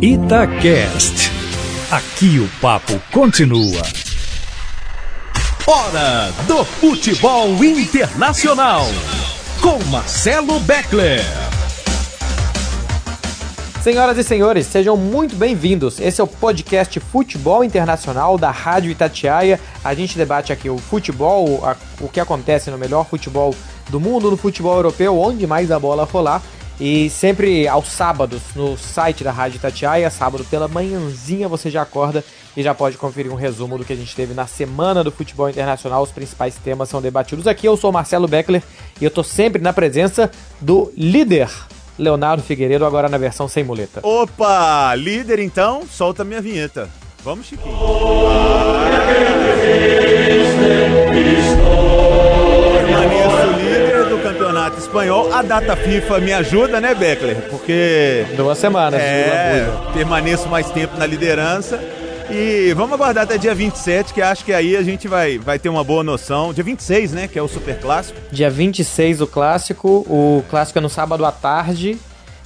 Itacast. Aqui o papo continua. Hora do futebol internacional. Com Marcelo Beckler. Senhoras e senhores, sejam muito bem-vindos. Esse é o podcast Futebol Internacional da Rádio Itatiaia. A gente debate aqui o futebol, a, o que acontece no melhor futebol do mundo, no futebol europeu, onde mais a bola rolar. E sempre aos sábados no site da Rádio Itatiaia, sábado pela manhãzinha você já acorda e já pode conferir um resumo do que a gente teve na semana do futebol internacional. Os principais temas são debatidos aqui. Eu sou Marcelo Beckler e eu tô sempre na presença do líder Leonardo Figueiredo, agora na versão sem muleta. Opa, líder então, solta minha vinheta. Vamos, Chiquinho. Permaneço campeonato espanhol. A data FIFA me ajuda, né, Beckler? Porque. Duas semanas. É, permaneço mais tempo na liderança. E vamos aguardar até dia 27, que acho que aí a gente vai, vai ter uma boa noção. Dia 26, né? Que é o Super Clássico. Dia 26 o clássico. O clássico é no sábado à tarde.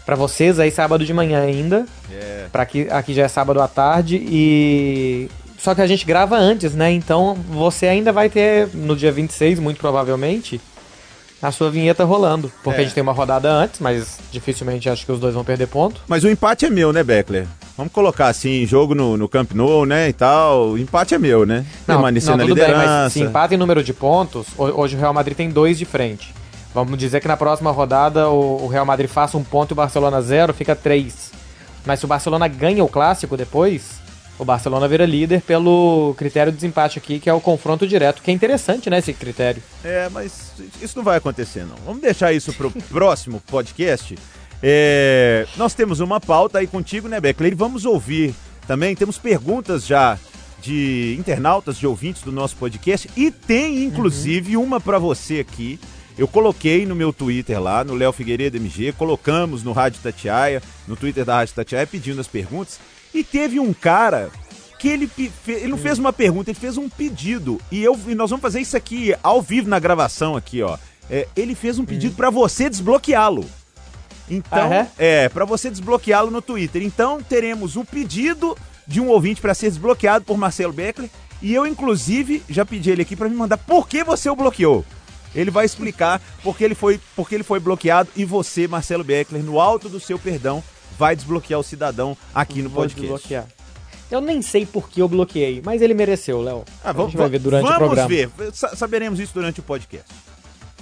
Pra vocês aí, sábado de manhã ainda. É. Pra aqui, aqui já é sábado à tarde. E. Só que a gente grava antes, né? Então você ainda vai ter, no dia 26, muito provavelmente, a sua vinheta rolando. Porque É. a gente tem uma rodada antes, mas dificilmente acho que os dois vão perder ponto. Mas o empate é meu, né, Beckler? Vamos colocar assim, jogo no, no Camp Nou, né, e tal. O empate é meu, né? Permanecer na tudo bem, liderança. mas se empata em número de pontos, ho- hoje o Real Madrid tem dois de frente. Vamos dizer que na próxima rodada o o Real Madrid faça um ponto e o Barcelona zero, fica três. Mas se o Barcelona ganha o clássico depois, o Barcelona vira líder pelo critério de desempate aqui, que é o confronto direto, que é interessante, né, esse critério. É, mas isso não vai acontecer, não. Vamos deixar isso pro próximo podcast. É, nós temos uma pauta aí contigo, né, Beckler? E vamos ouvir também. Temos perguntas já de internautas, de ouvintes do nosso podcast. E tem, inclusive, uma para você aqui. Eu coloquei no meu Twitter lá, no Léo Figueiredo MG, colocamos no Rádio Tatiaia, no Twitter da Rádio Tatiaia, pedindo as perguntas. E teve um cara que ele, ele não fez uma pergunta, ele fez um pedido. E, eu, e nós vamos fazer isso aqui ao vivo na gravação aqui, ó. É, ele fez um pedido pra você desbloqueá-lo. Então, Ah, é, pra você desbloqueá-lo no Twitter. Então, teremos um pedido de um ouvinte pra ser desbloqueado por Marcelo Beckler. E eu, inclusive, já pedi ele aqui pra me mandar por que você o bloqueou. Ele vai explicar por que ele foi, por que ele foi bloqueado e você, Marcelo Beckler, no alto do seu perdão, vai desbloquear o cidadão aqui no Vou podcast. desbloquear. Eu nem sei por que eu bloqueei, mas ele mereceu, Léo. Ah, a vamos, gente vai ver durante vamos o programa. ver. Sa- saberemos isso durante o podcast.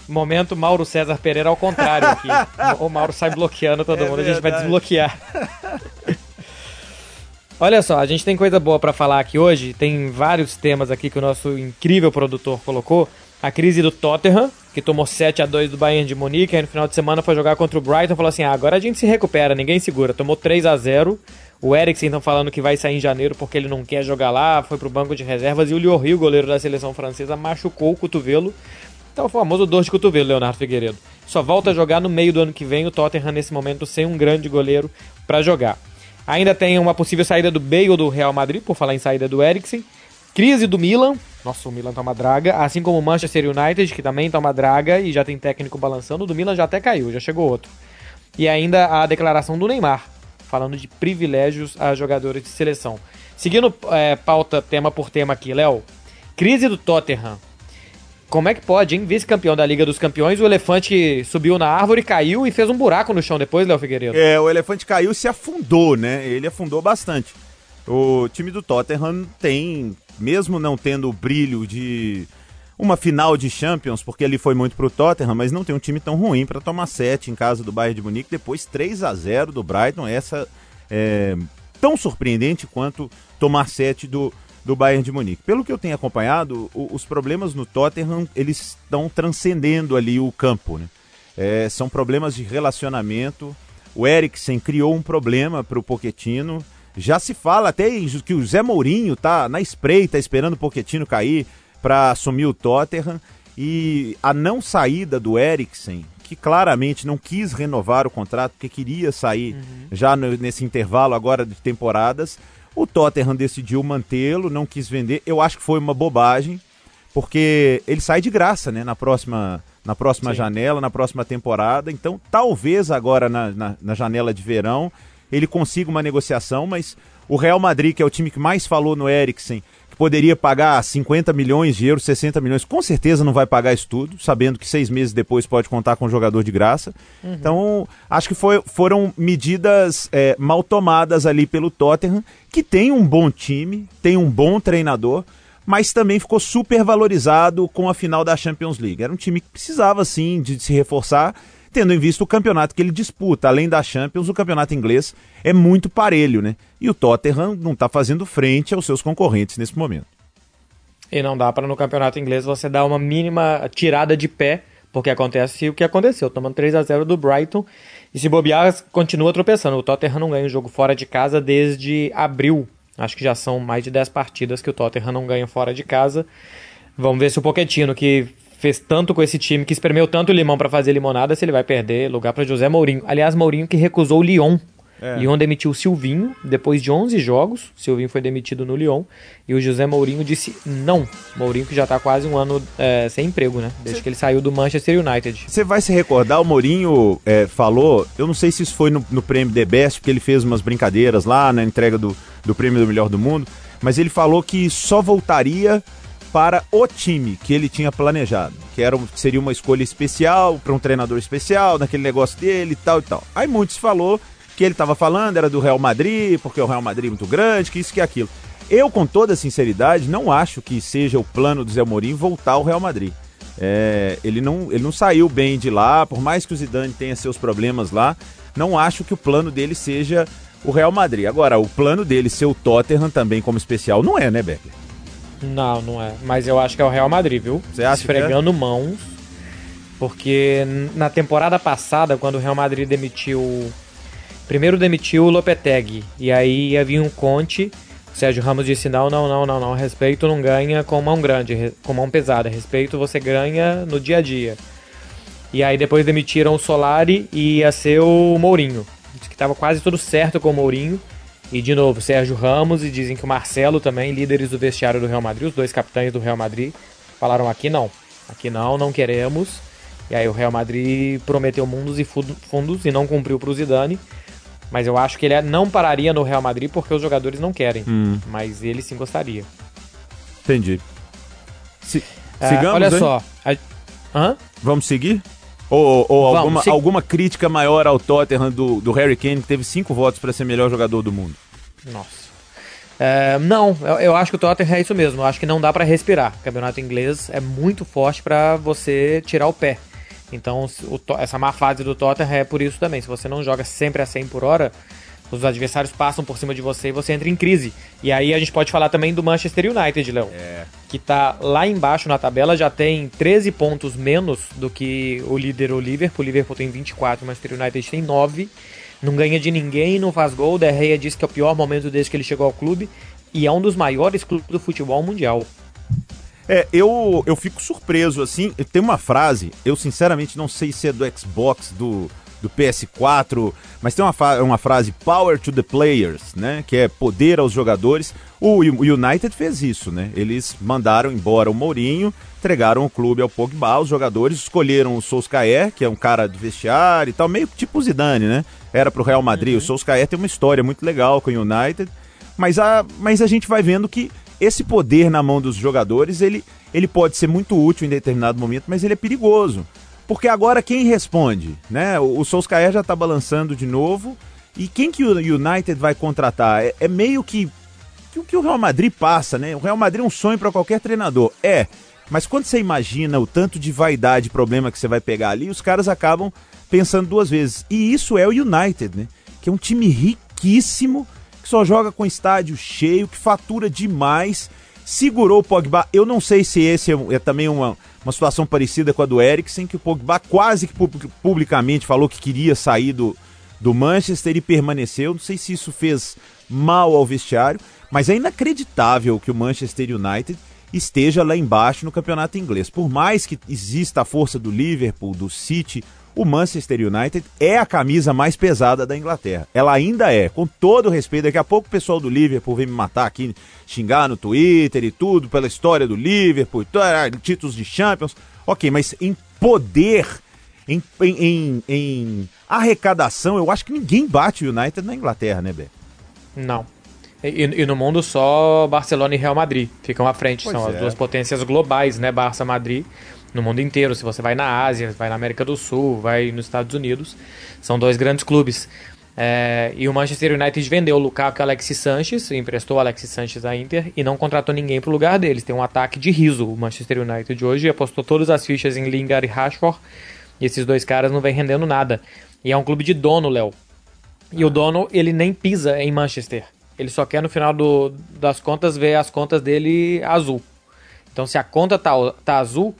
Momento Mauro César Pereira ao contrário aqui. o Mauro sai bloqueando todo É mundo, a gente vai verdade. desbloquear. Olha só, a gente tem coisa boa pra falar aqui hoje. Tem vários temas aqui que o nosso incrível produtor colocou. A crise do Tottenham, que tomou 7 a 2 do Bayern de Munique, aí no final de semana foi jogar contra o Brighton, falou assim: ah, agora a gente se recupera, ninguém segura. Tomou 3 a 0 O Eriksen estão falando que vai sair em janeiro porque ele não quer jogar lá, foi pro banco de reservas. E o Lloris, goleiro da seleção francesa, machucou o cotovelo. Então o famoso dor de cotovelo, Leonardo Figueiredo. Só volta a jogar no meio do ano que vem, o Tottenham nesse momento sem um grande goleiro pra jogar. Ainda tem uma possível saída do Bale do Real Madrid, por falar em saída do Eriksen. Crise do Milan. Nossa, o Milan tá uma draga. Assim como o Manchester United, que também tá uma draga e já tem técnico balançando. O do Milan já até caiu, já chegou outro. E ainda a declaração do Neymar, falando de privilégios a jogadores de seleção. Seguindo é, pauta tema por tema aqui, Léo. Crise do Tottenham. Como é que pode, hein? Vice-campeão da Liga dos Campeões, o elefante subiu na árvore, caiu e fez um buraco no chão depois, Léo Figueiredo. É, o elefante caiu e se afundou, né? Ele afundou bastante. O time do Tottenham tem, mesmo não tendo o brilho de uma final de Champions, porque ele foi muito pro Tottenham, mas não tem um time tão ruim para tomar 7 em casa do Bayern de Munique, depois 3 a 0 do Brighton, essa é tão surpreendente quanto tomar 7 do, do Bayern de Munique. Pelo que eu tenho acompanhado, o- os problemas no Tottenham, eles estão transcendendo ali o campo, né? É, são problemas de relacionamento. O Eriksen criou um problema para o Poquetino. Já se fala até que o Zé Mourinho tá na espreita, esperando o Poquetino cair para assumir o Tottenham. E a não saída do Eriksen, que claramente não quis renovar o contrato, porque queria sair já no- nesse intervalo agora de temporadas, o Tottenham decidiu mantê-lo, não quis vender. Eu acho que foi uma bobagem, porque ele sai de graça, né, na próxima, na próxima Sim. janela, na próxima temporada. Então, talvez agora na, na, na janela de verão, ele consiga uma negociação, mas o Real Madrid, que é o time que mais falou no Eriksen, que poderia pagar 50 milhões de euros, 60 milhões, com certeza não vai pagar isso tudo, sabendo que seis meses depois pode contar com um jogador de graça. Uhum. Então, acho que foi, foram medidas é, mal tomadas ali pelo Tottenham, que tem um bom time, tem um bom treinador, mas também ficou super valorizado com a final da Champions League. Era um time que precisava, sim, de se reforçar tendo em vista o campeonato que ele disputa. Além da Champions, o campeonato inglês é muito parelho, né? E o Tottenham não está fazendo frente aos seus concorrentes nesse momento. E não dá para no campeonato inglês você dar uma mínima tirada de pé, porque acontece o que aconteceu, tomando 3 a 0 do Brighton. E se bobear, continua tropeçando. O Tottenham não ganha um jogo fora de casa desde abril. Acho que já são mais de 10 partidas que o Tottenham não ganha fora de casa. Vamos ver se o Pochettino, que fez tanto com esse time, que espremeu tanto limão para fazer limonada, se ele vai perder lugar para José Mourinho. Aliás, Mourinho que recusou o Lyon. É. Lyon demitiu o Silvinho depois de 11 jogos. Silvinho foi demitido no Lyon. E o José Mourinho disse não. Mourinho que já está quase um ano é, sem emprego, né? Desde Cê... que ele saiu do Manchester United. Você vai se recordar, o Mourinho é, falou, eu não sei se isso foi no, no prêmio The Best, porque ele fez umas brincadeiras lá na entrega do, do prêmio do melhor do mundo, mas ele falou que só voltaria para o time que ele tinha planejado, que era, seria uma escolha especial para um treinador especial, naquele negócio dele e tal e tal. Aí muitos falou que ele estava falando era do Real Madrid, porque o Real Madrid é muito grande, que isso que aquilo. Eu, com toda sinceridade, não acho que seja o plano do Zé Mourinho voltar ao Real Madrid. É, ele, não, ele não saiu bem de lá, por mais que o Zidane tenha seus problemas lá, não acho que o plano dele seja o Real Madrid. Agora, o plano dele ser o Tottenham também como especial não é, né, Becker? Não, não é. Mas eu acho que é o Real Madrid, viu? Você acha Esfregando que é? mãos. Porque na temporada passada, quando o Real Madrid demitiu. Primeiro demitiu o Lopetegui. E aí ia vir um Conte. O Sérgio Ramos disse: não, não, não, não, não. Respeito não ganha com mão grande, com mão pesada. Respeito você ganha no dia a dia. E aí depois demitiram o Solari e ia ser o Mourinho. Disse que estava quase tudo certo com o Mourinho. E de novo, Sérgio Ramos e dizem que o Marcelo também, líderes do vestiário do Real Madrid, os dois capitães do Real Madrid, falaram aqui não. Aqui não, não queremos. E aí o Real Madrid prometeu mundos e fundos e não cumpriu para o Zidane. Mas eu acho que ele não pararia no Real Madrid porque os jogadores não querem. Hum. Mas ele sim gostaria. Entendi. Se, é, sigamos, olha hein? só. A... Vamos seguir? Ou, ou alguma, se... alguma crítica maior ao Tottenham do, do Harry Kane, que teve cinco votos para ser melhor jogador do mundo? Nossa. É, não, eu, eu, acho que o Tottenham é isso mesmo. Eu acho que não dá para respirar. O campeonato inglês é muito forte para você tirar o pé. Então, o, essa má fase do Tottenham é por isso também. Se você não joga sempre a 100 por hora, os adversários passam por cima de você e você entra em crise. E aí a gente pode falar também do Manchester United, Léo. É. Que tá lá embaixo na tabela, já tem 13 pontos menos do que o líder, o Liverpool. O Liverpool tem 24, o Manchester United tem 9. Não ganha de ninguém, não faz gol. O De Gea disse que é o pior momento desde que ele chegou ao clube. E é um dos maiores clubes do futebol mundial. É, eu, eu fico surpreso, assim. Tem uma frase, eu sinceramente não sei se é do Xbox, do do PS4, mas tem uma, uma frase power to the players, né, que é poder aos jogadores. O United fez isso, né? Eles mandaram embora o Mourinho, entregaram o clube ao Pogba, os jogadores escolheram o Solskjaer, que é um cara do vestiário e tal, meio tipo o Zidane, né? Era pro Real Madrid. Uhum. O Solskjaer tem uma história muito legal com o United, mas a, mas a gente vai vendo que esse poder na mão dos jogadores, ele, ele pode ser muito útil em determinado momento, mas ele é perigoso. Porque agora quem responde? Né? O, o Solskjaer já está balançando de novo. E quem que o United vai contratar? É, é meio que, o que o Real Madrid passa, né? O Real Madrid é um sonho para qualquer treinador. É, mas quando você imagina o tanto de vaidade problema que você vai pegar ali, os caras acabam pensando duas vezes. E isso é o United, né? Que é um time riquíssimo, que só joga com estádio cheio, que fatura demais. Segurou o Pogba. Eu não sei se esse é, é também uma, uma situação parecida com a do Eriksen, que o Pogba quase que publicamente falou que queria sair do, do Manchester e permaneceu. Não sei se isso fez mal ao vestiário, mas é inacreditável que o Manchester United esteja lá embaixo no campeonato inglês. Por mais que exista a força do Liverpool, do City, o Manchester United é a camisa mais pesada da Inglaterra. Ela ainda é, com todo respeito. Daqui a pouco o pessoal do Liverpool vem me matar aqui, xingar no Twitter e tudo, pela história do Liverpool, ah, títulos de Champions. Ok, mas em poder, em, em, em, em arrecadação, eu acho que ninguém bate o United na Inglaterra, né, Bé? Não. E, e, no mundo só Barcelona e Real Madrid ficam à frente. Pois São é. as duas potências globais, né? Barça Madrid. No mundo inteiro. Se você vai na Ásia, vai na América do Sul, vai nos Estados Unidos. São dois grandes clubes. É, e o Manchester United vendeu o Lukaku e o Alexis Sanches, emprestou o Alexis Sanches à Inter e não contratou ninguém pro lugar deles. Tem um ataque de riso o Manchester United hoje, apostou todas as fichas em Lingard e Rashford, e esses dois caras não vêm rendendo nada. E é um clube de dono, Léo. E o dono, ele nem pisa em Manchester. Ele só quer, no final do- das contas, ver as contas dele azul. Então, se a conta tá, tá azul,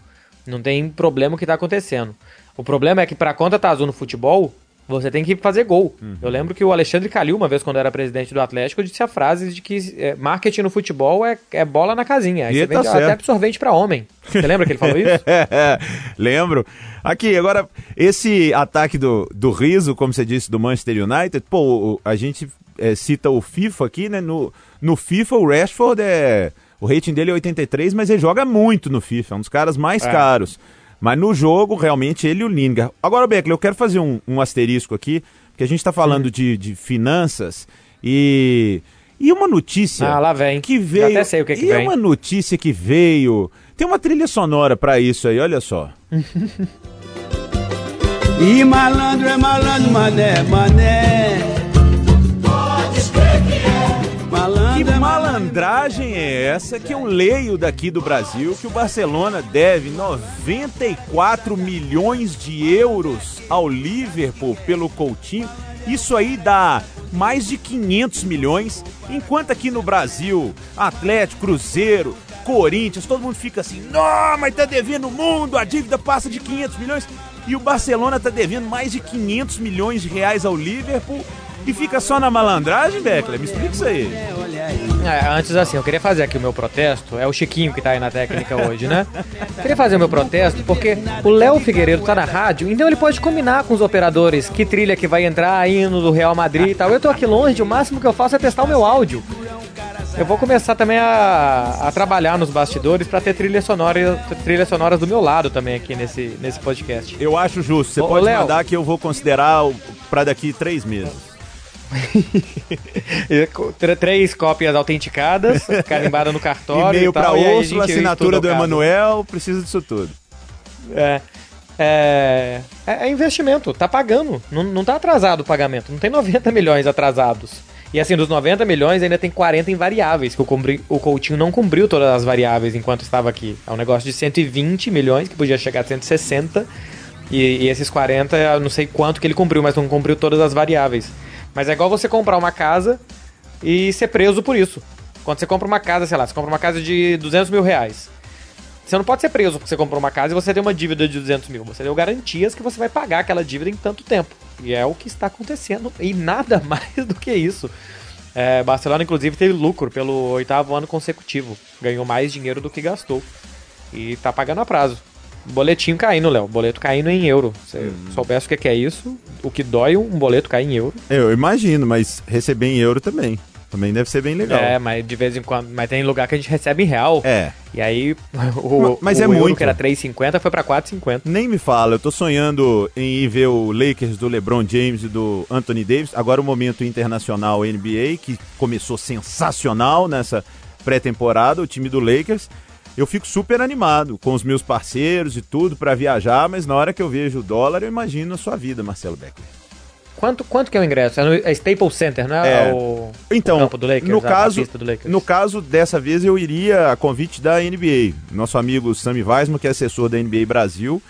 não tem problema o que tá acontecendo. O problema é que pra conta tá azul no futebol, você tem que fazer gol. Eu lembro que o Alexandre Calil, uma vez quando era presidente do Atlético, disse a frase de que é, marketing no futebol é, é bola na casinha. Aí E você tá vende até certo. absorvente pra homem. Você lembra que ele falou isso? Lembro. Aqui, agora, esse ataque do, do riso, como você disse, do Manchester United, pô, a gente é, cita o FIFA aqui, né? No, no FIFA, o Rashford é. O rating dele é 83, mas ele joga muito no FIFA, é um dos caras mais É. caros. Mas no jogo, realmente, ele e o Lingard. Agora, Beckler, eu quero fazer um, um asterisco aqui, porque a gente tá falando de, de finanças e. E uma notícia Ah, lá vem. que veio. até sei o que que e é vem. uma notícia que veio. Tem uma trilha sonora pra isso aí, olha só. E malandro é malandro, mané, mané. Que malandragem é essa que eu leio daqui do Brasil que o Barcelona deve 94 milhões de euros ao Liverpool pelo Coutinho? Isso aí dá mais de 500 milhões, enquanto aqui no Brasil, Atlético, Cruzeiro, Corinthians, todo mundo fica assim, não, mas tá devendo o mundo, a dívida passa de 500 milhões. E o Barcelona tá devendo mais de 500 milhões de reais ao Liverpool e fica só na malandragem, Beckler? Me explica isso aí. É, antes assim, eu queria fazer aqui o meu protesto. É o Chiquinho que tá aí na técnica hoje, né? Queria fazer o meu protesto porque o Léo Figueiredo tá na rádio, então ele pode combinar com os operadores que trilha que vai entrar, hino do Real Madrid e tal. Eu tô aqui longe, o máximo que eu faço é testar o meu áudio. Eu vou começar também a, a trabalhar nos bastidores pra ter trilhas sonoras, trilhas sonoras do meu lado também aqui nesse, nesse podcast. Eu acho justo. Você Ô, pode Léo. mandar que eu vou considerar pra daqui três meses. Três cópias autenticadas, carimbada no cartório. E-mail e tal, pra e aí a Úrsula, assinatura do. Emanuel, precisa disso tudo. É, é, é- é investimento, tá pagando. Não, não tá atrasado o pagamento. Não tem 90 milhões atrasados. E assim, dos 90 milhões ainda tem 40 em variáveis, que o, cumpri- o Coutinho não cumpriu todas as variáveis enquanto estava aqui. É um negócio de 120 milhões, que podia chegar a 160. E, e esses 40, eu não sei quanto que ele cumpriu, mas não cumpriu todas as variáveis. Mas é igual você comprar uma casa e ser preso por isso. Quando você compra uma casa, sei lá, você compra uma casa de 200 mil reais. Você não pode ser preso porque você comprou uma casa e você tem uma dívida de 200 mil. Você deu garantias que você vai pagar aquela dívida em tanto tempo. E é o que está acontecendo. E nada mais do que isso. É, Barcelona, inclusive, teve lucro pelo oitavo ano consecutivo. Ganhou mais dinheiro do que gastou. E tá pagando a prazo. Boletinho caindo, Léo. Boleto caindo em euro. Se Hum. soubesse o que que é isso, o que dói um boleto cair em euro. Eu imagino, mas receber em euro também. Também deve ser bem legal. É, mas de vez em quando. Mas tem lugar que a gente recebe em real. É. E aí, o, Mas o é euro muito. que era 3,50 foi pra 4,50. Nem me fala, eu tô sonhando em ir ver o Lakers do LeBron James e do Anthony Davis. Agora o momento internacional NBA, que começou sensacional nessa pré-temporada, o time do Lakers. Eu fico super animado com os meus parceiros e tudo pra viajar, mas na hora que eu vejo o dólar, eu imagino a sua vida, Marcelo Beckler. Quanto, quanto que é o ingresso? É no é Staples Center, não é, É. o, Então, o campo do Lakers? no caso, do Lakers? no caso dessa vez eu iria a convite da NBA. Nosso amigo Sami Weisman, que é assessor da NBA Brasil,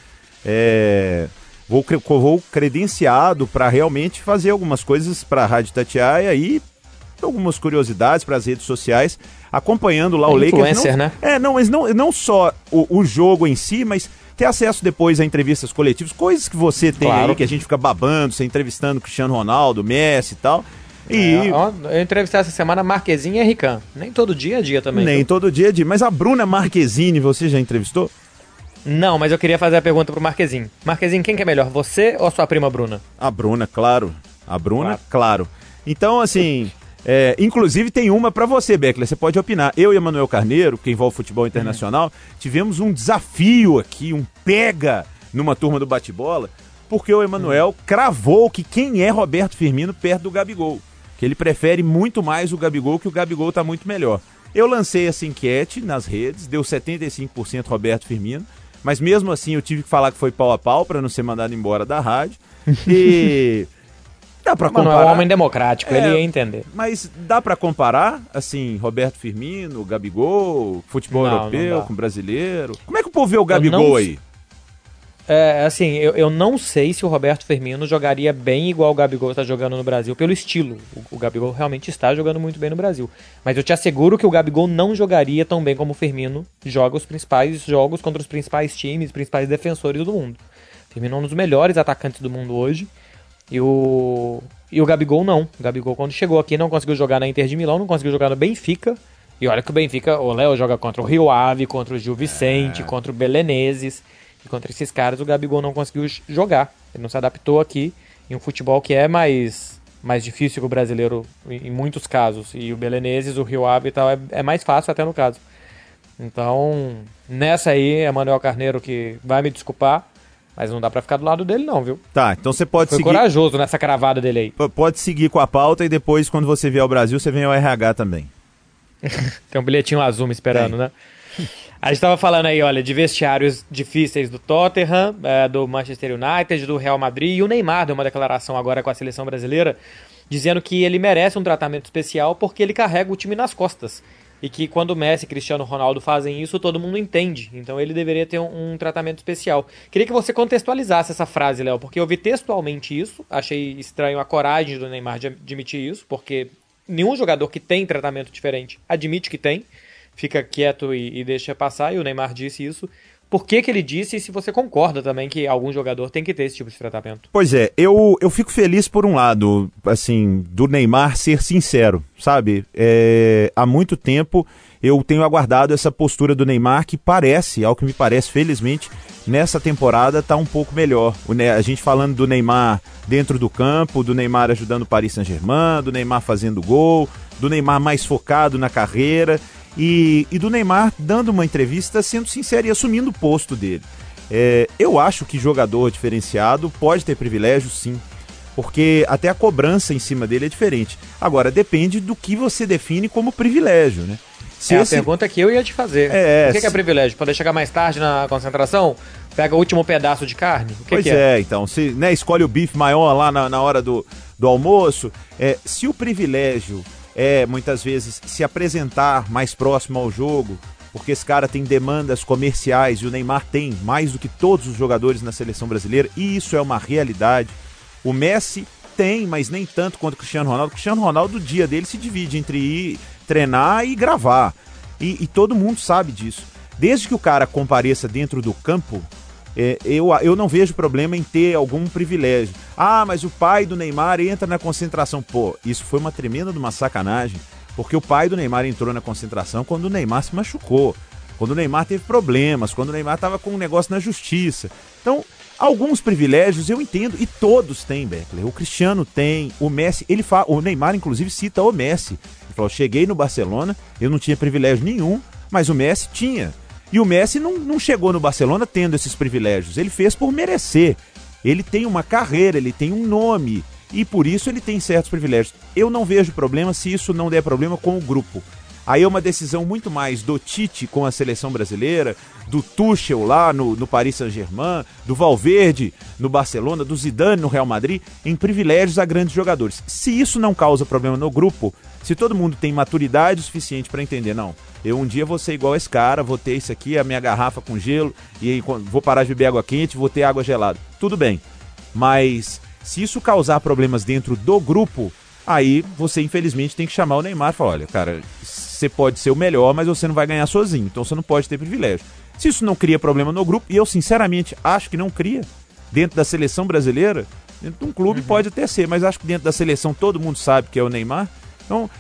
é, vou, vou credenciado para realmente fazer algumas coisas para a Rádio Tatiaia e algumas curiosidades para as redes sociais, acompanhando lá o Lakers. Influencer, não, né? É, não, mas não, não só o, o jogo em si, mas ter acesso depois a entrevistas coletivas, coisas que você tem Claro. aí, que a gente fica babando, você entrevistando Cristiano Ronaldo, Messi e tal. E É, eu entrevistei essa semana Marquezinho e Rican. Nem todo dia é dia também. Nem viu? todo dia é dia. Mas a Bruna Marquezine, você já entrevistou? Não, mas eu queria fazer a pergunta pro Marquezinho. Marquezinho, quem que é melhor, você ou sua prima Bruna? A Bruna, claro. A Bruna, Claro. claro. Então, assim, é, inclusive tem uma pra você, Beckler. Você pode opinar. Eu e Emanuel Carneiro, que envolve futebol internacional, tivemos um desafio aqui, um pega numa turma do bate-bola, porque o Emanuel cravou que quem é Roberto Firmino perto do Gabigol. Que ele prefere muito mais o Gabigol, que o Gabigol tá muito melhor. Eu lancei essa enquete nas redes, deu 75% Roberto Firmino, mas mesmo assim eu tive que falar que foi pau a pau para não ser mandado embora da rádio. E dá para comparar. Mano, é um homem democrático, É, ele ia entender. Mas dá pra comparar, assim, Roberto Firmino, Gabigol, futebol Não, europeu não com brasileiro? Como é que o povo vê o Gabigol não- aí? É, assim, eu, eu não sei se o Roberto Firmino jogaria bem igual o Gabigol está jogando no Brasil, pelo estilo. O, o Gabigol realmente está jogando muito bem no Brasil. Mas eu te asseguro que o Gabigol não jogaria tão bem como o Firmino joga os principais jogos contra os principais times, principais defensores do mundo. O Firmino é um dos melhores atacantes do mundo hoje. E o, e o Gabigol não. O Gabigol, quando chegou aqui, não conseguiu jogar na Inter de Milão, não conseguiu jogar no Benfica. E olha que o Benfica, o Léo joga contra o Rio Ave, contra o Gil Vicente, contra o Belenenses. E contra esses caras o Gabigol não conseguiu jogar. Ele não se adaptou aqui em um futebol que é mais, mais difícil que o brasileiro em, em muitos casos. E o Belenenses, o Rio Ave e tal, é, é mais fácil até no caso. Então, nessa aí, é Manuel Carneiro que vai me desculpar, mas não dá pra ficar do lado dele não, viu? Tá, então você pode Foi seguir, corajoso nessa cravada dele aí. p- pode seguir com a pauta e depois, quando você vier ao Brasil, você vem ao RH também. Tem um bilhetinho azul me esperando, Tem. né? A gente tava falando aí, olha, de vestiários difíceis do Tottenham, é, do Manchester United, do Real Madrid, e o Neymar deu uma declaração agora com a seleção brasileira, dizendo que ele merece um tratamento especial porque ele carrega o time nas costas. E que quando Messi e Cristiano Ronaldo fazem isso, todo mundo entende. Então ele deveria ter um, um tratamento especial. Queria que você contextualizasse essa frase, Léo, porque eu vi textualmente isso, achei estranho a coragem do Neymar de admitir isso, porque nenhum jogador que tem tratamento diferente admite que tem fica quieto e, e deixa passar, e o Neymar disse isso. Por que, que ele disse e se você concorda também que algum jogador tem que ter esse tipo de tratamento? Pois é, eu, eu fico feliz por um lado, assim, do Neymar ser sincero, sabe? É, há muito tempo eu tenho aguardado essa postura do Neymar que parece, ao que me parece, felizmente, nessa temporada tá um pouco melhor. A gente falando do Neymar dentro do campo, do Neymar ajudando o Paris Saint-Germain, do Neymar fazendo gol, do Neymar mais focado na carreira e, e do Neymar dando uma entrevista sendo sincero e assumindo o posto dele. É, eu acho que jogador diferenciado pode ter privilégio, sim. Porque até a cobrança em cima dele é diferente. Agora, depende do que você define como privilégio, né? Se é esse- a pergunta que eu ia te fazer. É, o que, que é se- privilégio? Poder chegar mais tarde na concentração? Pega o último pedaço de carne? O que, pois que é? é. então, se né, escolhe o bife maior lá na, na hora do, do almoço, é, se o privilégio é, muitas vezes, se apresentar mais próximo ao jogo, porque esse cara tem demandas comerciais e o Neymar tem mais do que todos os jogadores na seleção brasileira, e isso é uma realidade. O Messi tem, mas nem tanto quanto o Cristiano Ronaldo. O Cristiano Ronaldo, o dia dele se divide entre ir treinar e gravar. E, e todo mundo sabe disso. Desde que o cara compareça dentro do campo, é, eu, eu não vejo problema em ter algum privilégio. Ah, mas o pai do Neymar entra na concentração. Pô, isso foi uma tremenda de uma sacanagem, porque o pai do Neymar entrou na concentração quando o Neymar se machucou, quando o Neymar teve problemas, quando o Neymar estava com um negócio na justiça. Então, alguns privilégios eu entendo, e todos têm, Beckler. O Cristiano tem, o Messi, ele fala, o Neymar, inclusive, cita o Messi. Ele falou: cheguei no Barcelona, eu não tinha privilégio nenhum, mas o Messi tinha. E o Messi não, não chegou no Barcelona tendo esses privilégios. Ele fez por merecer. Ele tem uma carreira, ele tem um nome. E por isso ele tem certos privilégios. Eu não vejo problema se isso não der problema com o grupo. Aí é uma decisão muito mais do Tite com a seleção brasileira, do Tuchel lá no, no Paris Saint-Germain, do Valverde no Barcelona, do Zidane no Real Madrid, em privilégios a grandes jogadores. Se isso não causa problema no grupo, se todo mundo tem maturidade suficiente para entender, não, eu um dia vou ser igual esse cara, vou ter isso aqui, a minha garrafa com gelo, e aí vou parar de beber água quente, vou ter água gelada. Tudo bem. Mas se isso causar problemas dentro do grupo, aí você infelizmente tem que chamar o Neymar e falar, olha, cara, você pode ser o melhor, mas você não vai ganhar sozinho, então você não pode ter privilégio. Se isso não cria problema no grupo, e eu sinceramente acho que não cria, dentro da seleção brasileira, dentro de um clube pode até ser, mas acho que dentro da seleção todo mundo sabe que é o Neymar. Então,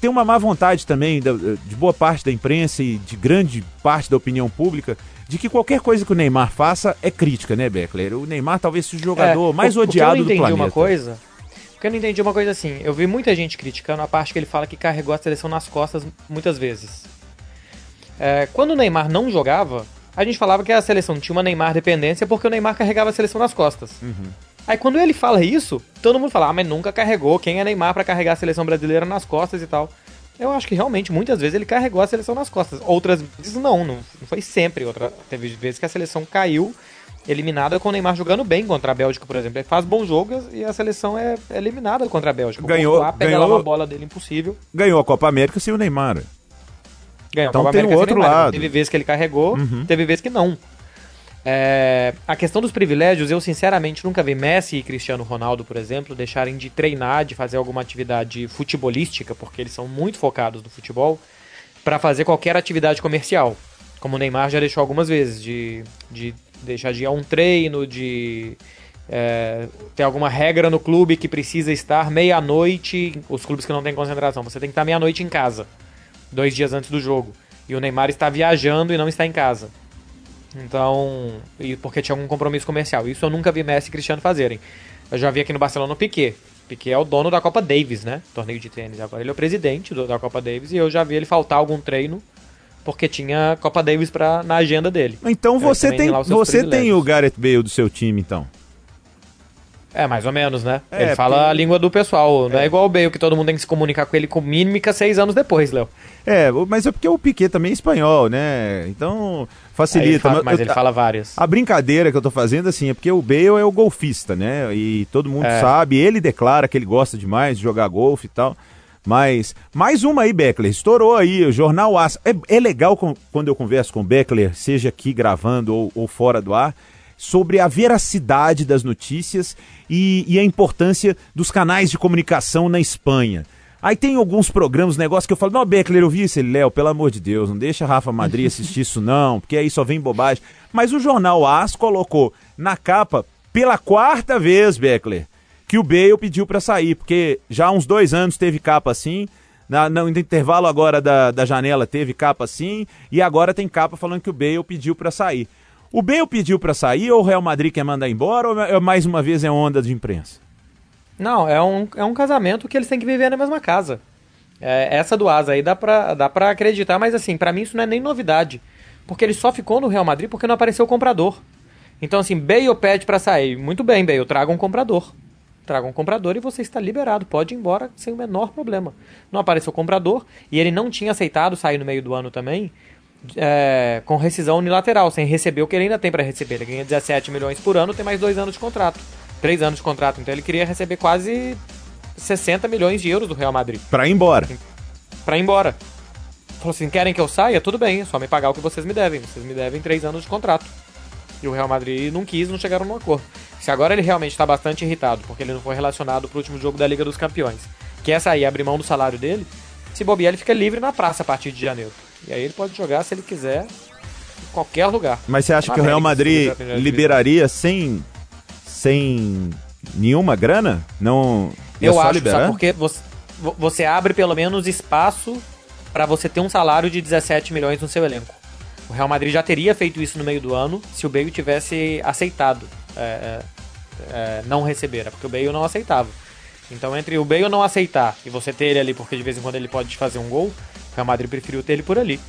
tem uma má vontade também de boa parte da imprensa e de grande parte da opinião pública de que qualquer coisa que o Neymar faça é crítica, né, Beckler? O Neymar talvez seja o jogador É, mais o- odiado o que eu do não entendi planeta. uma coisa. Porque eu não entendi uma coisa assim. Eu vi muita gente criticando a parte que ele fala que carregou a seleção nas costas muitas vezes. É, quando o Neymar não jogava, a gente falava que a seleção tinha uma Neymar dependência porque o Neymar carregava a seleção nas costas. Aí quando ele fala isso, todo mundo fala, ah, mas nunca carregou. Quem é Neymar pra carregar a seleção brasileira nas costas e tal? Eu acho que realmente, muitas vezes, ele carregou a seleção nas costas. Outras vezes não, não, foi sempre. Outra, teve vezes que a seleção caiu eliminada com o Neymar jogando bem contra a Bélgica, por exemplo. Ele faz bons jogos e a seleção é eliminada contra a Bélgica. Ganhou- O Courtois pega ganhou- lá uma bola dele impossível. Ganhou a Copa América sem o Neymar. Ganhou Então a Copa tem o América sem outro Neymar. lado. Uhum. Teve vezes que ele carregou, teve vezes que não. É, a questão dos privilégios, eu sinceramente nunca vi Messi e Cristiano Ronaldo, por exemplo, deixarem de treinar, de fazer alguma atividade futebolística, porque eles são muito focados no futebol, para fazer qualquer atividade comercial. Como o Neymar já deixou algumas vezes, de, de deixar de ir a um treino, de é, ter alguma regra no clube que precisa estar meia-noite, os clubes que não têm concentração, você tem que estar meia-noite em casa, dois dias antes do jogo. E o Neymar está viajando e não está em casa. Então, e porque tinha algum compromisso comercial. Isso eu nunca vi Messi e Cristiano fazerem. Eu já vi aqui no Barcelona o Piquet. Piquet é o dono da Copa Davis, né? Torneio de tênis. Agora ele é o presidente do- da Copa Davis e eu já vi ele faltar algum treino porque tinha Copa Davis pra, na agenda dele. Então você tem, seus você tem o Gareth Bale do seu time, então. É, mais ou menos, né? É, ele fala porque- a língua do pessoal. Não é igual o Bale, que todo mundo tem que se comunicar com ele com mímica seis anos depois, Léo. É, mas é porque o Piquet também é espanhol, né? Então Aí ele facilita. fala- Mas mas eu- ele fala várias. A brincadeira que eu tô fazendo, assim, é porque o Bale é o golfista, né? E todo mundo É. sabe, ele declara que ele gosta demais de jogar golfe e tal. Mas, mais uma aí, Beckler. Estourou aí, o Jornal As. É, é legal com- quando eu converso com o Beckler, seja aqui gravando ou, ou fora do ar, sobre a veracidade das notícias e, e a importância dos canais de comunicação na Espanha. Aí tem alguns programas, negócios que eu falo, não, Beckler, eu vi isso, ele, Léo, pelo amor de Deus, não deixa Rafa Madrid assistir isso não, porque aí só vem bobagem. Mas o jornal AS colocou na capa, pela quarta vez, Beckler, que o Bale pediu pra sair, porque já há uns dois anos teve capa assim, na, no intervalo agora da, da janela teve capa assim, e agora tem capa falando que o Bale pediu pra sair. O Bale pediu pra sair ou o Real Madrid quer mandar embora ou é- mais uma vez é onda de imprensa? Não, é um, é um casamento que eles têm que viver na mesma casa. É, essa do Asa aí dá pra, dá pra acreditar, mas assim, pra mim isso não é nem novidade. Porque ele só ficou no Real Madrid porque não apareceu o comprador. Então assim, Bale pede pra sair. Muito bem, Bale, traga um comprador. Traga um comprador e você está liberado, pode ir embora sem o menor problema. Não apareceu o comprador e ele não tinha aceitado sair no meio do ano também, é, com rescisão unilateral, sem receber o que ele ainda tem pra receber. Ele ganha 17 milhões por ano, tem mais dois anos de contrato. Três anos de contrato, então ele queria receber quase 60 milhões de euros do Real Madrid Pra ir embora. pra ir embora. Falou assim: querem que eu saia? Tudo bem, é só me pagar o que vocês me devem. Vocês me devem três anos de contrato. E o Real Madrid não quis, não chegaram num acordo. Se agora ele realmente está bastante irritado, porque ele não foi relacionado pro último jogo da Liga dos Campeões, quer sair, abrir mão do salário dele, se bobear, ele fica livre na praça a partir de janeiro. E aí ele pode jogar, se ele quiser, em qualquer lugar. Mas você acha Na que o Real América, se Madrid liberaria sem, sem nenhuma grana? Não. Eu só acho, liberar? sabe? Porque você, vo- você abre pelo menos espaço para você ter um salário de 17 milhões no seu elenco. O Real Madrid já teria feito isso no meio do ano se o Bale tivesse aceitado é, é, é, não receber, é porque o Bale não aceitava. Então, entre o Bale não aceitar e você ter ele ali, porque de vez em quando ele pode te fazer um gol, o Real Madrid preferiu ter ele por ali.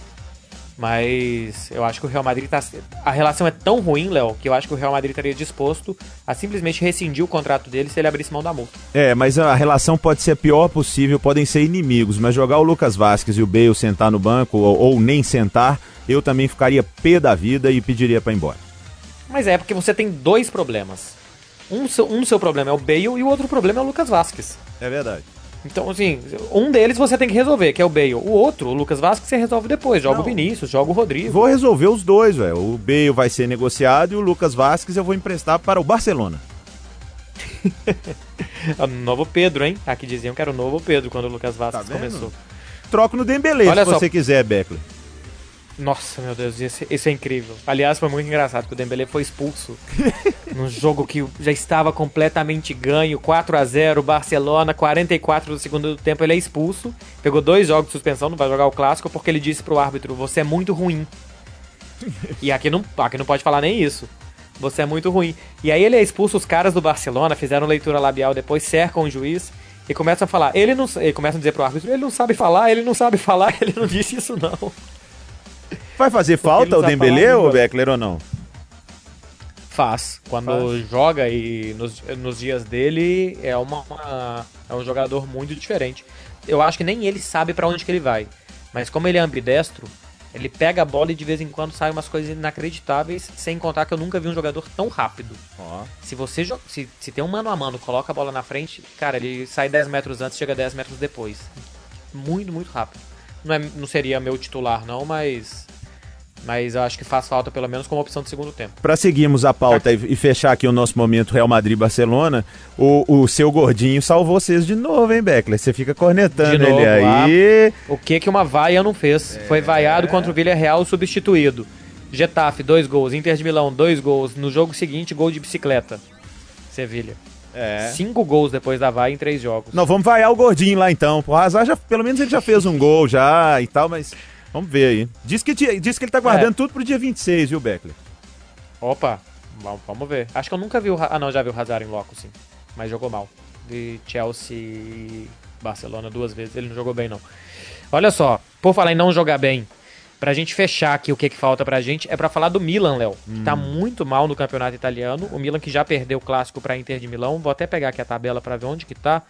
Mas eu acho que o Real Madrid tá. A relação é tão ruim, Léo, que eu acho que o Real Madrid estaria disposto a simplesmente rescindir o contrato dele se ele abrisse mão da multa. É, mas a relação pode ser a pior possível, podem ser inimigos, mas jogar o Lucas Vasquez e o Bale sentar no banco ou, ou nem sentar, eu também ficaria pé da vida e pediria pra ir embora. Mas é porque você tem dois problemas. Um seu, um seu problema é o Bale e o outro problema é o Lucas Vasquez. É verdade. Então, assim, um deles você tem que resolver, que é o Bale. O outro, o Lucas Vasquez, você resolve depois. Joga Não. o Vinícius, joga o Rodrigo. Vou resolver os dois, velho. O Bale vai ser negociado e o Lucas Vasquez eu vou emprestar para o Barcelona. O novo Pedro, hein? Aqui diziam que era o novo Pedro quando o Lucas Vasquez Tá começou. Troco no Dembele, Olha se só. você quiser, Beckler. Nossa, meu Deus, isso, isso é incrível. Aliás, foi muito engraçado que o Dembele foi expulso num jogo que já estava completamente ganho, 4 a 0 Barcelona, 44 do segundo tempo, ele é expulso. Pegou dois jogos de suspensão, não vai jogar o clássico porque ele disse pro árbitro: "Você é muito ruim". E aqui não, aqui não pode falar nem isso. Você é muito ruim. E aí ele é expulso, os caras do Barcelona fizeram leitura labial depois, cercam o juiz e começam a falar. Ele não, ele começa a dizer pro árbitro: "Ele não sabe falar, ele não sabe falar, ele não disse isso não". Vai fazer falta o Dembele ou Beckler ou não? Faz. Quando Faz. joga e nos, nos dias dele é, uma, uma- é um jogador muito diferente. Eu acho que nem ele sabe pra onde que ele vai. Mas como ele é ambidestro, ele pega a bola e de vez em quando sai umas coisas inacreditáveis, sem contar que eu nunca vi um jogador tão rápido. Ó. Se você se, se tem um mano a mano, coloca a bola na frente, cara, ele sai 10 metros antes, chega 10 metros depois. Muito, muito rápido. Não, é- não seria meu titular, não, mas. Mas eu acho que faz falta, pelo menos, como opção de segundo tempo. Pra seguirmos a pauta e, e fechar aqui o nosso momento Real Madrid-Barcelona, o, o seu gordinho salvou vocês de novo, hein, Beckler? Você fica cornetando novo, ele aí. O que que uma vaia não fez? Foi vaiado contra o Villarreal substituído. Getafe, dois gols. Inter de Milão, dois gols. No jogo seguinte, gol de bicicleta. Sevilha. É. Cinco gols depois da vaia em três jogos. Nós vamos vaiar o gordinho lá então. O Hazard, já, pelo menos ele já fez um gol já e tal, mas vamos ver aí. Diz que, diz que ele tá guardando É. tudo pro dia 26, viu, Beckler? Opa, vamos, ver. Acho que eu nunca vi o... Ah, não, já vi o Hazard em loco, sim. Mas jogou mal. Vi Chelsea e Barcelona duas vezes. Ele não jogou bem, não. Olha só, por falar em não jogar bem, pra gente fechar aqui o que, que falta pra gente, é pra falar do Milan, Léo, que tá muito mal no campeonato italiano. O Milan que já perdeu o clássico pra Inter de Milão. Vou até pegar aqui a tabela pra ver onde que tá.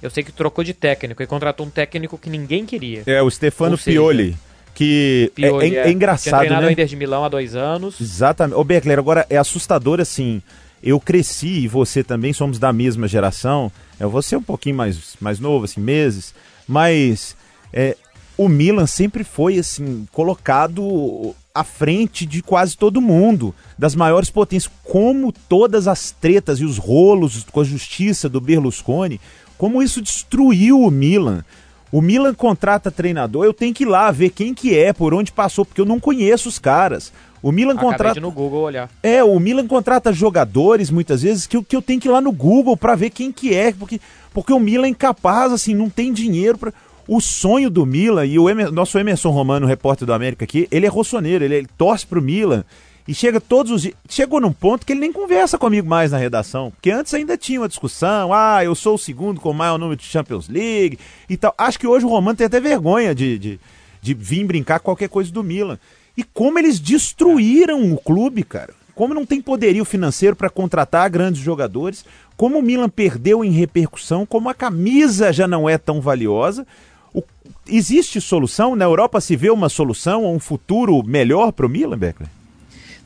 Eu sei que trocou de técnico e contratou um técnico que ninguém queria. É, o Stefano seja, Pioli. Que é- Pioli, é, é Tinha engraçado, treinado né? o Inter de Milão há dois anos. Exatamente. Ô, Beckler, agora é assustador assim. Eu cresci e você também somos da mesma geração. Eu vou ser um pouquinho mais, mais novo, assim, meses. Mas é, o Milan sempre foi, assim, colocado à frente de quase todo mundo. Das maiores potências. Como todas as tretas e os rolos com a justiça do Berlusconi, como isso destruiu o Milan. O Milan contrata treinador, eu tenho que ir lá ver quem que é, por onde passou, porque eu não conheço os caras. O Milan Acabei contrata. no Google olhar. É, o Milan contrata jogadores muitas vezes que, eu- que eu tenho que ir lá no Google pra ver quem que é, porque, porque o Milan é incapaz, assim, não tem dinheiro para O sonho do Milan, e o Emer- nosso Emerson Romano, repórter do América aqui, ele é rossoneiro, ele, ele torce pro Milan e chega todos os dias. Chegou num ponto que ele nem conversa comigo mais na redação, porque antes ainda tinha uma discussão, ah, eu sou o segundo com o maior número de Champions League e tal. Acho que hoje o Romano tem até vergonha de, de, de vir brincar com qualquer coisa do Milan. E como eles destruíram o clube, cara. Como não tem poderio financeiro para contratar grandes jogadores, como o Milan perdeu em repercussão, como a camisa já não é tão valiosa. O- existe solução? Na Europa se vê uma solução ou um futuro melhor para o Milan, Beckler?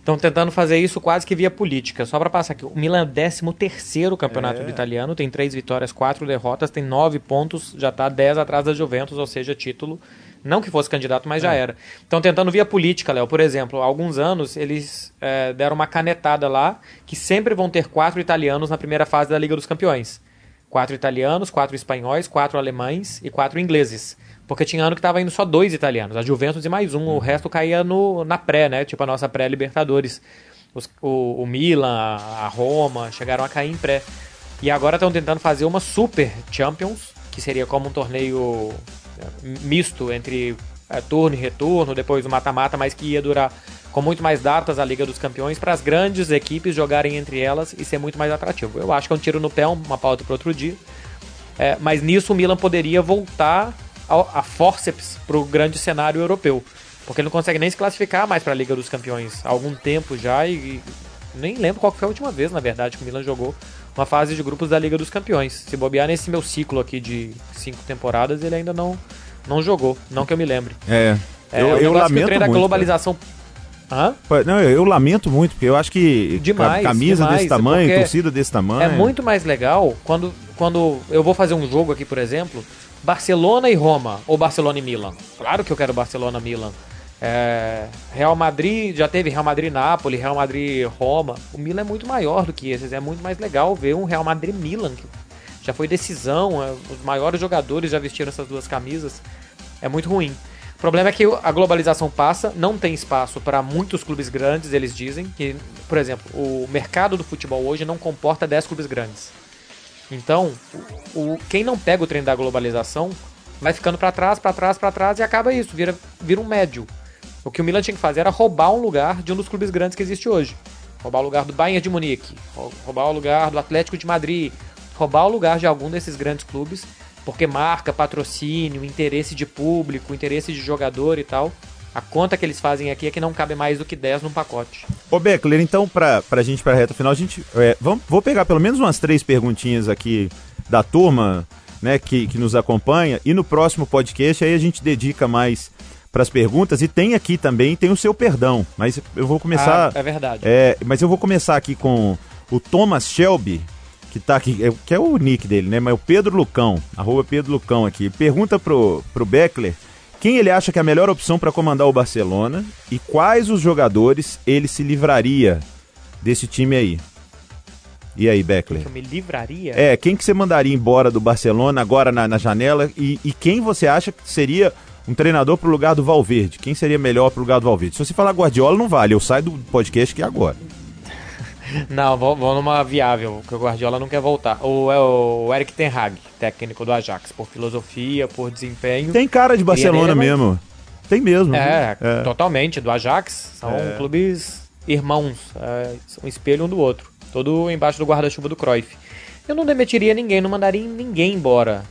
Estão tentando fazer isso quase que via política. Só para passar aqui, o Milan é 13 terceiro campeonato É. do italiano, tem três vitórias, quatro derrotas, tem nove pontos, já tá 10 atrás da Juventus, ou seja, título. Não que fosse candidato, mas É. já era. Estão tentando via política, Léo. Por exemplo, há alguns anos eles é, deram uma canetada lá que sempre vão ter quatro italianos na primeira fase da Liga dos Campeões. Quatro italianos, quatro espanhóis, quatro alemães e quatro ingleses. Porque tinha ano que tava indo só dois italianos, a Juventus e mais um, o resto caía no, na pré, né? Tipo a nossa pré-Libertadores. O, o Milan, a Roma, chegaram a cair em pré. E agora estão tentando fazer uma Super Champions, que seria como um torneio é, misto entre é, turno e retorno, depois o mata-mata, mas que ia durar com muito mais datas a Liga dos Campeões para as grandes equipes jogarem entre elas e ser muito mais atrativo. Eu acho que é um tiro no pé, uma pauta para outro dia. É, mas nisso o Milan poderia voltar ao- a forceps para o grande cenário europeu. Porque ele não consegue nem se classificar mais para a Liga dos Campeões há algum tempo já e, e nem lembro qual foi a última vez, na verdade, que o Milan jogou uma fase de grupos da Liga dos Campeões. Se bobear nesse meu ciclo aqui de cinco temporadas, ele ainda não, não jogou, não que eu me lembre. É. É, eu, eu negócio que o lamento da muito. globalização... Hã? cara. Não, eu, eu lamento muito, porque eu acho que Demais, ca- camisa demais, desse tamanho, torcida desse tamanho. É muito mais legal quando, quando eu vou fazer um jogo aqui, por exemplo, Barcelona e Roma, ou Barcelona e Milan. Claro que eu quero Barcelona e Milan. É, Real Madrid, já teve Real Madrid Nápoles, Real Madrid Roma. O Milan é muito maior do que esses. É muito mais legal ver um Real Madrid Milan, que já foi decisão, é, os maiores jogadores já vestiram essas duas camisas. É muito ruim. O problema é que a globalização passa, não tem espaço para muitos clubes grandes, eles dizem que, por exemplo, o mercado do futebol hoje não comporta 10 clubes grandes. Então, o, quem não pega o trem da globalização vai ficando para trás, para trás, para trás e acaba isso, vira, vira um médio. O que o Milan tinha que fazer era roubar um lugar de um dos clubes grandes que existe hoje. Roubar o lugar do Bayern de Munique, rou- roubar o lugar do Atlético de Madrid, roubar o lugar de algum desses grandes clubes, porque marca, patrocínio, interesse de público, interesse de jogador e tal, A conta que eles fazem aqui é que não cabe mais do que 10 num pacote. Ô Beckler, então pra, pra gente pra reta final, a gente. É, vamos, vou pegar pelo menos umas três perguntinhas aqui da turma, né, que, que nos acompanha, e no próximo podcast aí a gente dedica mais para as perguntas e tem aqui também, tem o seu perdão, mas eu vou começar. Ah, é verdade. É, mas eu vou começar aqui com o Thomas Shelby, que tá aqui, é, que é o nick dele, né? Mas é o Pedro Lucão, arroba Pedro Lucão aqui. Pergunta pro, pro Beckler quem ele acha que é a melhor opção para comandar o Barcelona e quais os jogadores ele se livraria desse time aí. E aí, Beckler? Que eu me livraria? É, quem que você mandaria embora do Barcelona agora na, na janela e, e quem você acha que seria um treinador pro lugar do Valverde? Quem seria melhor pro lugar do Valverde? Se você falar Guardiola, não vale. Eu saio do podcast que é agora. Não, vou, vou numa viável, porque o Guardiola não quer voltar. Ou é o Eric Ten Hag, técnico do Ajax, por filosofia, por desempenho. Tem cara de Barcelona Ele é mesmo. Tem mesmo. É? É. totalmente, do Ajax. São É. clubes irmãos, é, são um espelho um do outro. Todo embaixo do guarda-chuva do Cruyff. Eu não demitiria ninguém, não mandaria ninguém embora.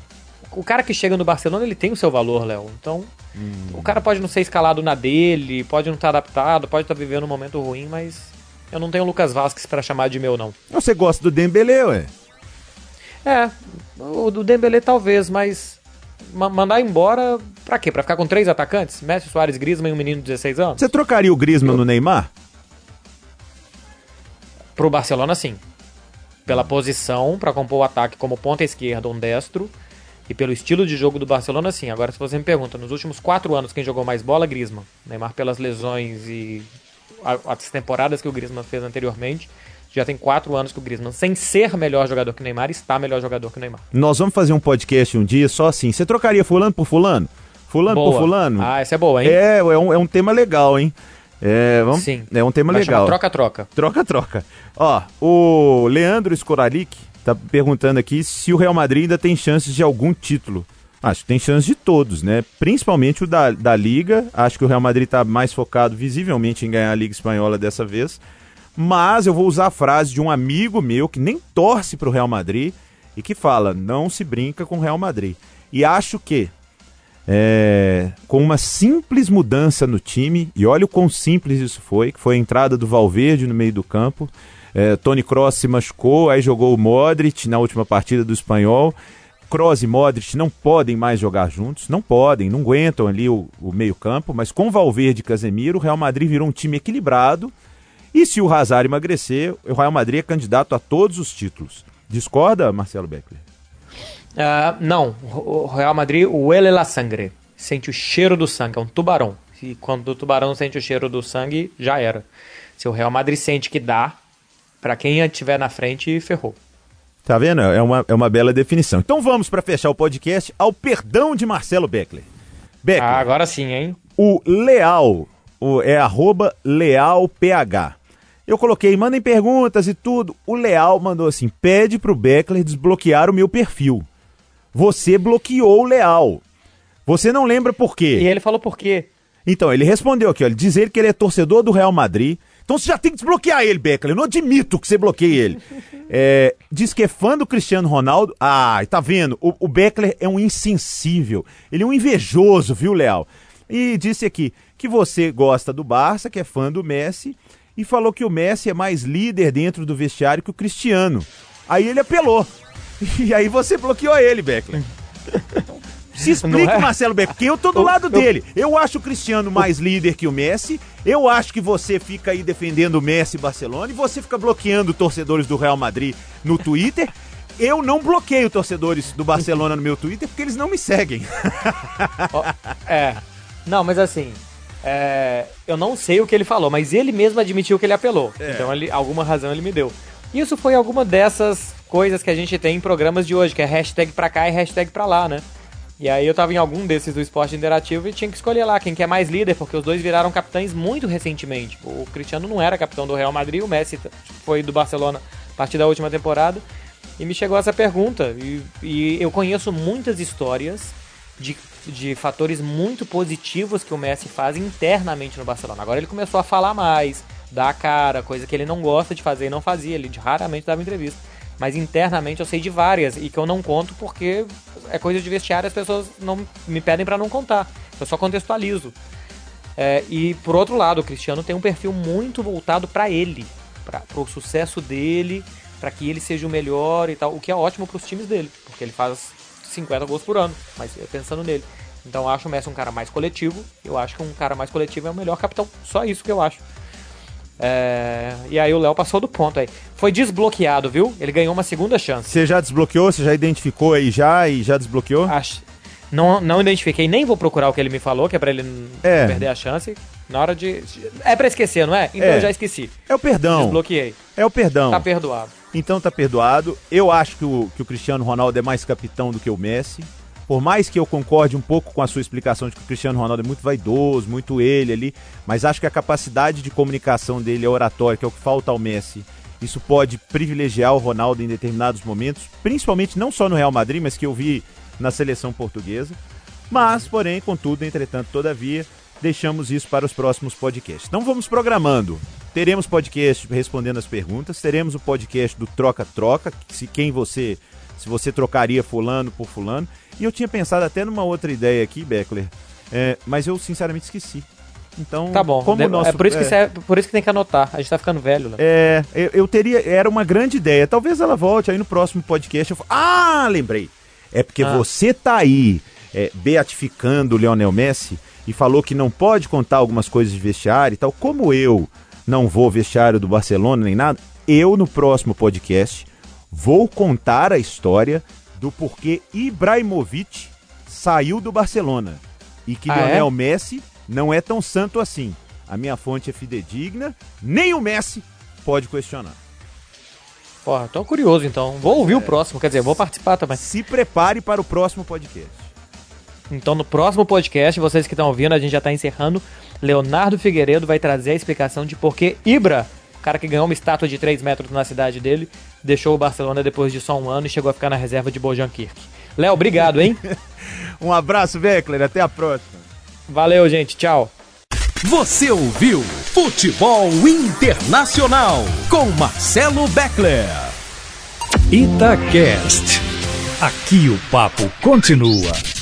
O cara que chega no Barcelona, ele tem o seu valor, Léo. Então, Hum. o cara pode não ser escalado na dele, pode não estar adaptado, pode estar vivendo um momento ruim, mas eu não tenho o Lucas Vasquez pra chamar de meu, não. Você gosta do Dembele, ué? É, o do Dembele talvez, mas ma- mandar embora pra quê? Pra ficar com três atacantes? Messi, Soares, Griezmann e um menino de 16 anos? Você trocaria o Griezmann no Neymar? Pro Barcelona, sim. Pela posição, pra compor o ataque como ponta esquerda, um destro. E pelo estilo de jogo do Barcelona, sim. Agora, se você me pergunta, nos últimos quatro anos, quem jogou mais bola, Griezmann. Neymar pelas lesões e as temporadas que o Griezmann fez anteriormente. Já tem quatro anos que o Griezmann, sem ser melhor jogador que o Neymar, está melhor jogador que o Neymar. Nós vamos fazer um podcast um dia só assim. Você trocaria fulano por fulano? Fulano Boa. por fulano? Ah, essa é boa, hein? É, é um, é um tema legal, hein? É, vamos, Sim. é um tema Vai legal. troca-troca. Troca, troca. Ó, o Leandro Skoralik tá perguntando aqui se o Real Madrid ainda tem chances de algum título. Acho que tem chance de todos, né? Principalmente o da, da Liga. Acho que o Real Madrid tá mais focado visivelmente em ganhar a Liga Espanhola dessa vez. Mas eu vou usar a frase de um amigo meu que nem torce pro Real Madrid e que fala: não se brinca com o Real Madrid. E acho que é, com uma simples mudança no time, e olha o quão simples isso foi, que foi a entrada do Valverde no meio do campo. É, Tony Kroos se machucou, aí jogou o Modric na última partida do Espanhol. Kroos e Modric não podem mais jogar juntos, não podem, não aguentam ali o, o meio campo, mas com Valverde e Casemiro, o Real Madrid virou um time equilibrado, e se o Hazard emagrecer, o Real Madrid é candidato a todos os títulos. Discorda, Marcelo Beckler? Ah, não, o o Real Madrid huele la sangre. Sente o cheiro do sangue, é um tubarão. E quando o tubarão sente o cheiro do sangue, já era. Se o Real Madrid sente que dá, pra quem estiver na frente, ferrou. Tá vendo? É uma, é uma bela definição. Então vamos para fechar o podcast ao perdão de Marcelo Beckler. Beckler, Ah, agora sim, hein? o Leal, o, é arroba LealPH. Eu coloquei, mandem perguntas e tudo. O Leal mandou assim: pede pro Beckler desbloquear o meu perfil. Você bloqueou o Leal. Você não lembra por quê? E ele falou por quê? Então, ele respondeu aqui, ó, ele diz ele que ele é torcedor do Real Madrid. Então você já tem que desbloquear ele, Beckler. Eu não admito que você bloqueie ele. É, diz que é fã do Cristiano Ronaldo. Ah, tá vendo? O, o Beckler é um insensível. Ele é um invejoso, viu, Leal? E disse aqui que você gosta do Barça, que é fã do Messi, e falou que o Messi é mais líder dentro do vestiário que o Cristiano. Aí ele apelou. E aí você bloqueou ele, Beckler. Se explique, é? Marcelo Beckler, porque eu tô do Eu- lado eu- dele. Eu acho o Cristiano mais líder que o Messi. Eu acho que você fica aí defendendo o Messi e Barcelona e você fica bloqueando torcedores do Real Madrid no Twitter. Eu não bloqueio torcedores do Barcelona no meu Twitter porque eles não me seguem. É. Não, mas assim. é, eu não sei o que ele falou, mas ele mesmo admitiu que ele apelou. Então, ele, alguma razão ele me deu. Isso foi alguma dessas coisas que a gente tem em programas de hoje, que é hashtag pra cá e hashtag pra lá, né? E aí eu tava em algum desses do esporte interativo e tinha que escolher lá quem que é mais líder, porque os dois viraram capitães muito recentemente. O Cristiano não era capitão do Real Madrid, o Messi t- foi do Barcelona a partir da última temporada. E me chegou essa pergunta. E, e eu conheço muitas histórias de, de fatores muito positivos que o Messi faz internamente no Barcelona. Agora ele começou a falar mais, dar a cara, coisa que ele não gosta de fazer e não fazia. Ele raramente dava entrevista. Mas internamente eu sei de várias e que eu não conto porque é coisa de vestiário as pessoas não me pedem pra não contar. Eu só contextualizo. É, e por outro lado, o Cristiano tem um perfil muito voltado para ele, para o sucesso dele, para que ele seja o melhor e tal, o que é ótimo para os times dele, porque ele faz 50 gols por ano, mas pensando nele. Então eu acho o Messi um cara mais coletivo, eu acho que um cara mais coletivo é o melhor capitão, só isso que eu acho. É, e aí o Léo passou do ponto aí. Foi desbloqueado, viu? Ele ganhou uma segunda chance. Você já desbloqueou? Você já identificou aí já e já desbloqueou? Acho, não, não identifiquei, nem vou procurar o que ele me falou, que é pra ele não É. perder a chance. Na hora de. É pra esquecer, não é? Então É. eu já esqueci. É o perdão. Desbloqueei. É o perdão. Tá perdoado. Então tá perdoado. Eu acho que o, que o Cristiano Ronaldo é mais capitão do que o Messi. Por mais que eu concorde um pouco com a sua explicação de que o Cristiano Ronaldo é muito vaidoso, muito ele ali, mas acho que a capacidade de comunicação dele é oratória, que é o que falta ao Messi. Isso pode privilegiar o Ronaldo em determinados momentos, principalmente não só no Real Madrid, mas que eu vi na seleção portuguesa. Mas, porém, contudo, entretanto, todavia, deixamos isso para os próximos podcasts. Então vamos programando. Teremos podcast respondendo as perguntas, teremos o podcast do Troca-Troca, que se quem você se você trocaria fulano por fulano. E eu tinha pensado até numa outra ideia aqui, Beckler, é, mas eu sinceramente esqueci. Então, Tá bom. como De- o nosso, é, por isso que é, serve- por isso que tem que anotar. A gente tá ficando velho, Léo. é, eu, eu teria. Era uma grande ideia. Talvez ela volte aí no próximo podcast. Eu ah, lembrei. É porque Ah. você tá aí é, beatificando o Lionel Messi e falou que não pode contar algumas coisas de vestiário e tal. Como eu não vou vestiário do Barcelona nem nada, eu no próximo podcast vou contar a história do porquê Ibrahimovic saiu do Barcelona e que Ah, é? Lionel Messi não é tão santo assim. A minha fonte é fidedigna, nem o Messi pode questionar. Porra, tô curioso então. Vou ouvir o próximo, quer dizer, vou participar também. Se prepare para o próximo podcast. Então, no próximo podcast, vocês que estão ouvindo, a gente já tá encerrando. Leonardo Figueiredo vai trazer a explicação de por que Ibra, o cara que ganhou uma estátua de 3 metros na cidade dele, deixou o Barcelona depois de só um ano e chegou a ficar na reserva de Bojan Kirk. Léo, obrigado, hein? Um abraço, Beckler. Até a próxima. Valeu, gente. Tchau. Você ouviu Futebol Internacional com Marcelo Beckler. Itacast. Aqui o papo continua.